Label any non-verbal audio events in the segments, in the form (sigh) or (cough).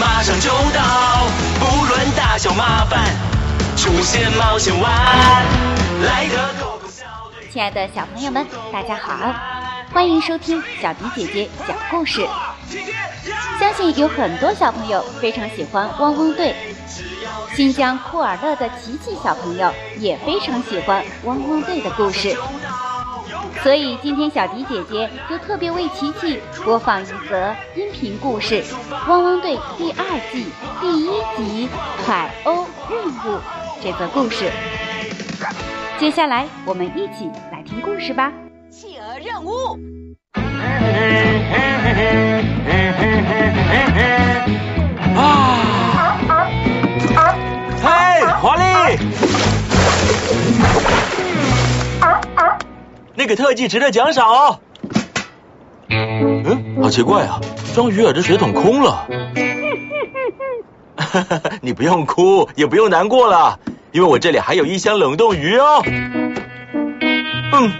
马上就到，不论大小麻烦，出现冒险湾，亲爱的小朋友们，大家好，欢迎收听小迪姐姐讲故事。相信有很多小朋友非常喜欢汪汪队，新疆库尔勒的琪琪小朋友也非常喜欢汪汪队的故事。所以今天小迪姐姐就特别为琪琪播放一则音频故事《汪汪队第二季第一集海鸥任务》这则故事。接下来我们一起来听故事吧。企鹅任务，那个特技值得奖赏哦。嗯，好奇怪啊，装鱼饵的水桶空了。(laughs) 你不用哭，也不用难过了，因为我这里还有一箱冷冻鱼哦。嗯，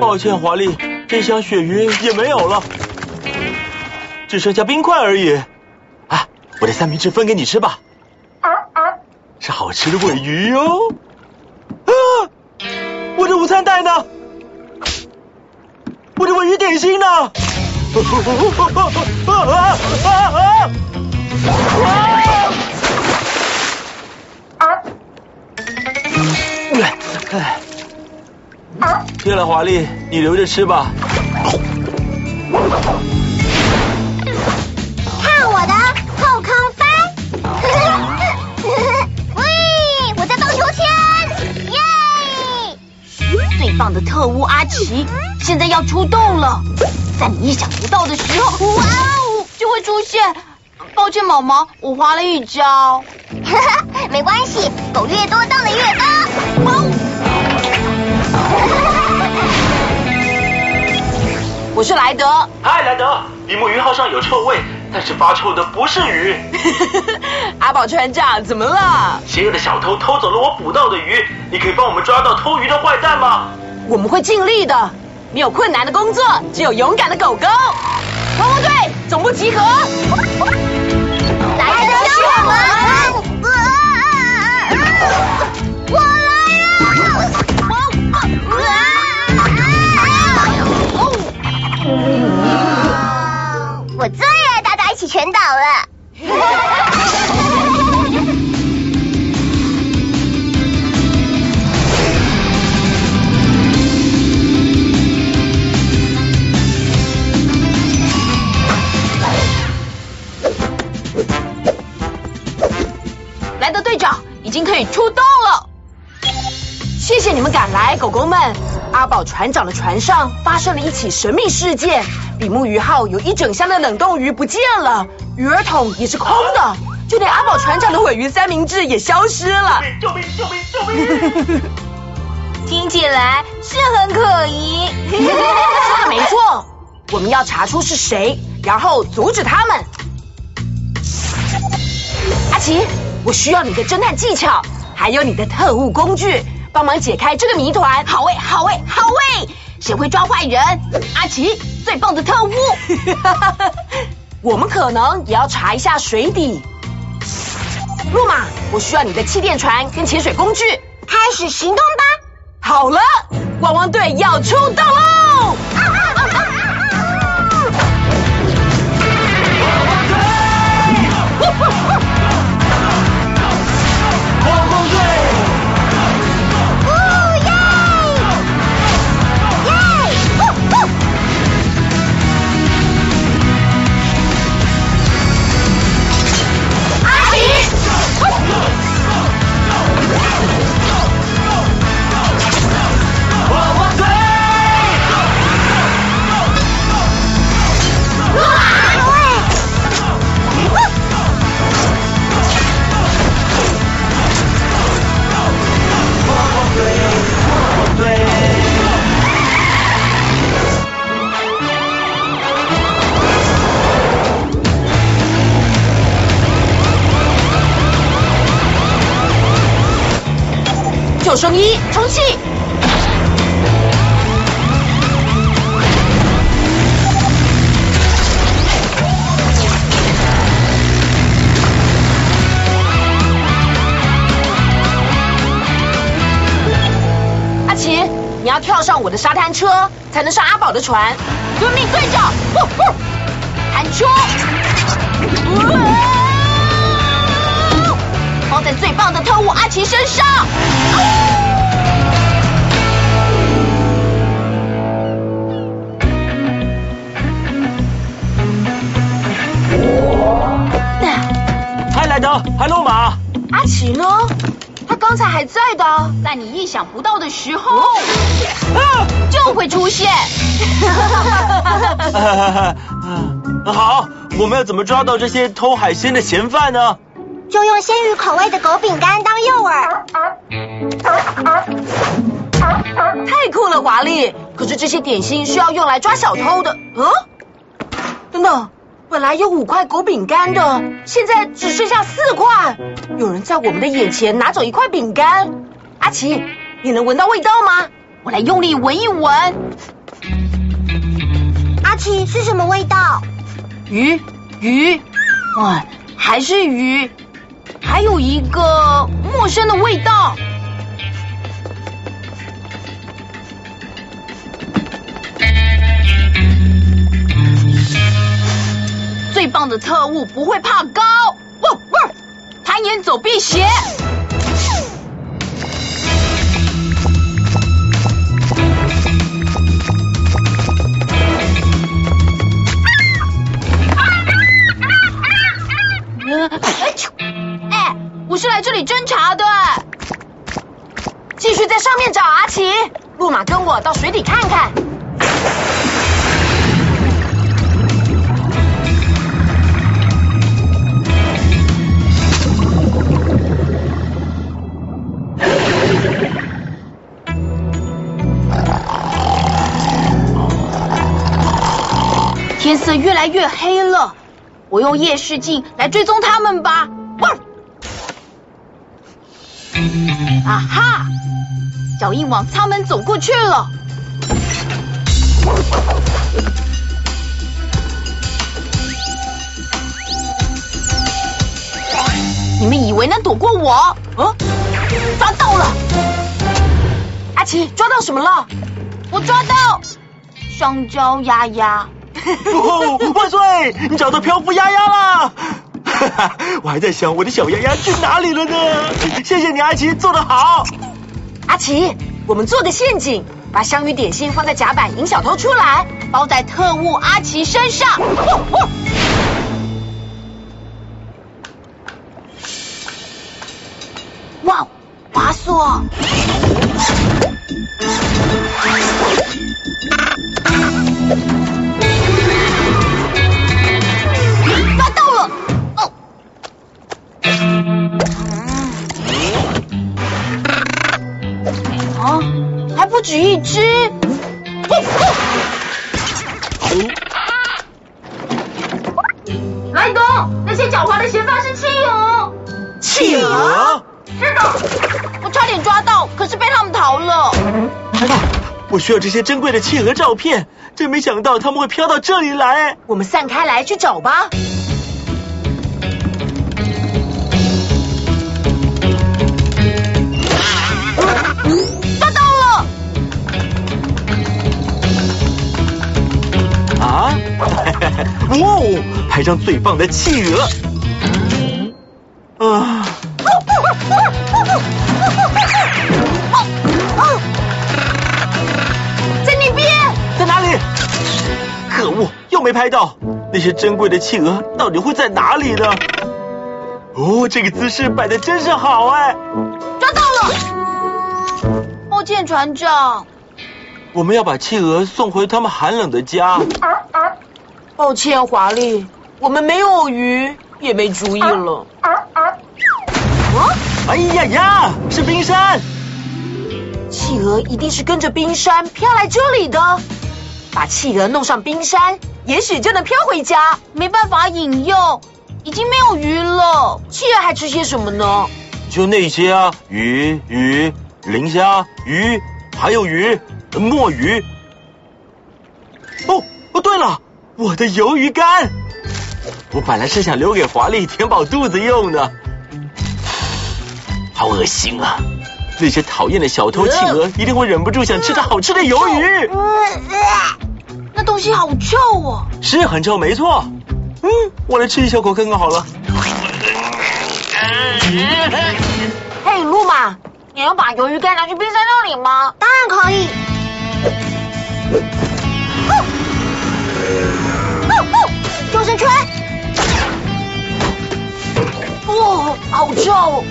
抱歉，华丽，这箱鳕鱼也没有了，只剩下冰块而已。啊，我的三明治分给你吃吧，是好吃的尾鱼哦。啊，我的午餐袋呢？我的文鱼点心呢？啊啊啊啊啊！哎，谢了，华丽，你留着吃吧。最棒的特务阿奇现在要出动了，在你意想不到的时候，哇哦，就会出现。抱歉，毛毛，我滑了一跤。(laughs) 没关系，狗越多荡的越高。哇哦 (laughs) 我是莱德，嗨，莱德，比目鱼号上有臭味，但是发臭的不是鱼。(laughs) 阿宝船长，怎么了？邪恶的小偷偷走了我捕到的鱼，你可以帮我们抓到偷鱼的坏蛋吗？我们会尽力的。没有困难的工作，只有勇敢的狗狗。汪汪队总部集合，来得及我。们！我来了！我最爱大家一起全倒了。莱德队长已经可以出动了。谢谢你们赶来，狗狗们。阿宝船长的船上发生了一起神秘事件，比目鱼号有一整箱的冷冻鱼不见了，鱼儿桶也是空的，就连阿宝船长的尾鱼三明治也消失了。救命！救命！救命！听起来是很可疑。说 (laughs) 的没错，我们要查出是谁，然后阻止他们。阿奇，我需要你的侦探技巧，还有你的特务工具，帮忙解开这个谜团。好喂，好喂，好喂！谁会抓坏人？阿奇，最棒的特务。(laughs) 我们可能也要查一下水底。路马，我需要你的气垫船跟潜水工具。开始行动吧！好了，汪汪队要出动喽！汪 (laughs) 救生衣充气阿奇你要跳上我的沙滩车才能上阿宝的船。遵命队长喊出。包在最棒的特务阿奇身上。刚才还在的，在你意想不到的时候就会出现。(laughs) 好，我们要怎么抓到这些偷海鲜的嫌犯呢？就用鲜鱼口味的狗饼干当诱饵。太酷了，华丽！可是这些点心是要用来抓小偷的。嗯？等等，本来有五块狗饼干的，现在只剩下四块。有人在我们的眼前拿走一块饼干。阿奇，你能闻到味道吗？我来用力闻一闻。阿奇是什么味道？鱼，鱼，哇，还是鱼，还有一个陌生的味道。棒的特务不会怕高，汪汪，攀岩走避鞋。呃哎我是来这里侦查的。继续在上面找阿奇，路马跟我到水底看看。天色越来越黑了，我用夜视镜来追踪他们吧。哇！啊哈！脚印往舱门走过去了。你们以为能躲过我？嗯，抓到了！阿奇，抓到什么了？我抓到香蕉丫丫。(laughs) 万岁！你找到漂浮丫丫了！哈哈，我还在想我的小丫丫去哪里了呢。谢谢你，阿奇，做得好。阿奇，我们做个陷阱，把香芋点心放在甲板引小偷出来，包在特务阿奇身上。哦哦哇，滑索！抓到了！哦，啊，还不止一只。莱东，那些狡猾的嫌犯是企鹅。企鹅？是的，我差点抓到，可是被他们逃了。海宝，我需要这些珍贵的企鹅照片，真没想到他们会飘到这里来。我们散开来去找吧。抓到了！啊！(laughs) 哇哦，拍张最棒的企鹅。可恶，又没拍到。那些珍贵的企鹅到底会在哪里呢？哦，这个姿势摆的真是好哎！抓到了！抱歉，船长。我们要把企鹅送回他们寒冷的家。抱歉，华丽，我们没有鱼，也没主意了。啊哎呀呀，是冰山！企鹅一定是跟着冰山飘来这里的。把企鹅弄上冰山，也许就能飘回家。没办法饮用，已经没有鱼了。企鹅还吃些什么呢？就那些啊，鱼、鱼、磷虾、鱼，还有鱼、墨鱼。哦哦，对了，我的鱿鱼干，我本来是想留给华丽填饱肚子用的。好恶心啊！那些讨厌的小偷企鹅一定会忍不住想吃到好吃的鱿鱼。那东西好臭哦！是很臭，没错。嗯，我来吃一小口看看好了。嘿，露马，你要把鱿鱼干拿去冰山料理吗？当然可以。救生圈！哇，好臭！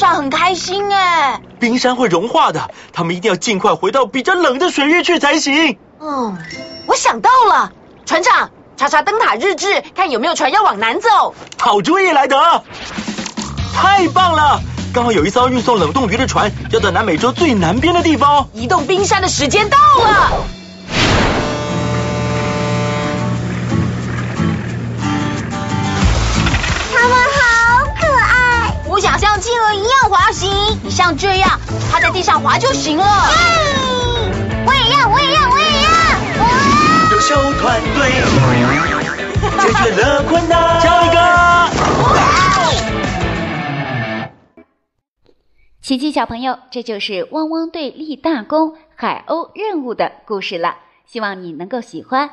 上很开心哎。冰山会融化的，他们一定要尽快回到比较冷的水域去才行。嗯，我想到了，船长，查查灯塔日志，看有没有船要往南走。好主意，莱德！太棒了，刚好有一艘运送冷冻鱼的船要到南美洲最南边的地方。移动冰山的时间到了。鹅一样滑行，你像这样趴在地上滑就行了。耶！我也要，我也要，我也要！哇！优秀团队解决了困难。下一个。琪琪小朋友，这就是汪汪队立大功海鸥任务的故事了，希望你能够喜欢。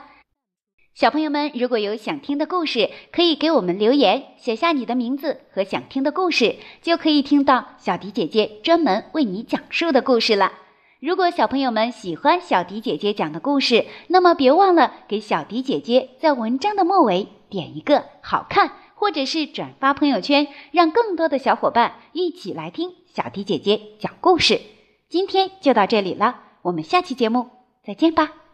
小朋友们，如果有想听的故事，可以给我们留言，写下你的名字和想听的故事，就可以听到小迪姐姐专门为你讲述的故事了。如果小朋友们喜欢小迪姐姐讲的故事，那么别忘了给小迪姐姐在文章的末尾点一个好看，或者是转发朋友圈，让更多的小伙伴一起来听小迪姐姐讲故事。今天就到这里了，我们下期节目再见吧。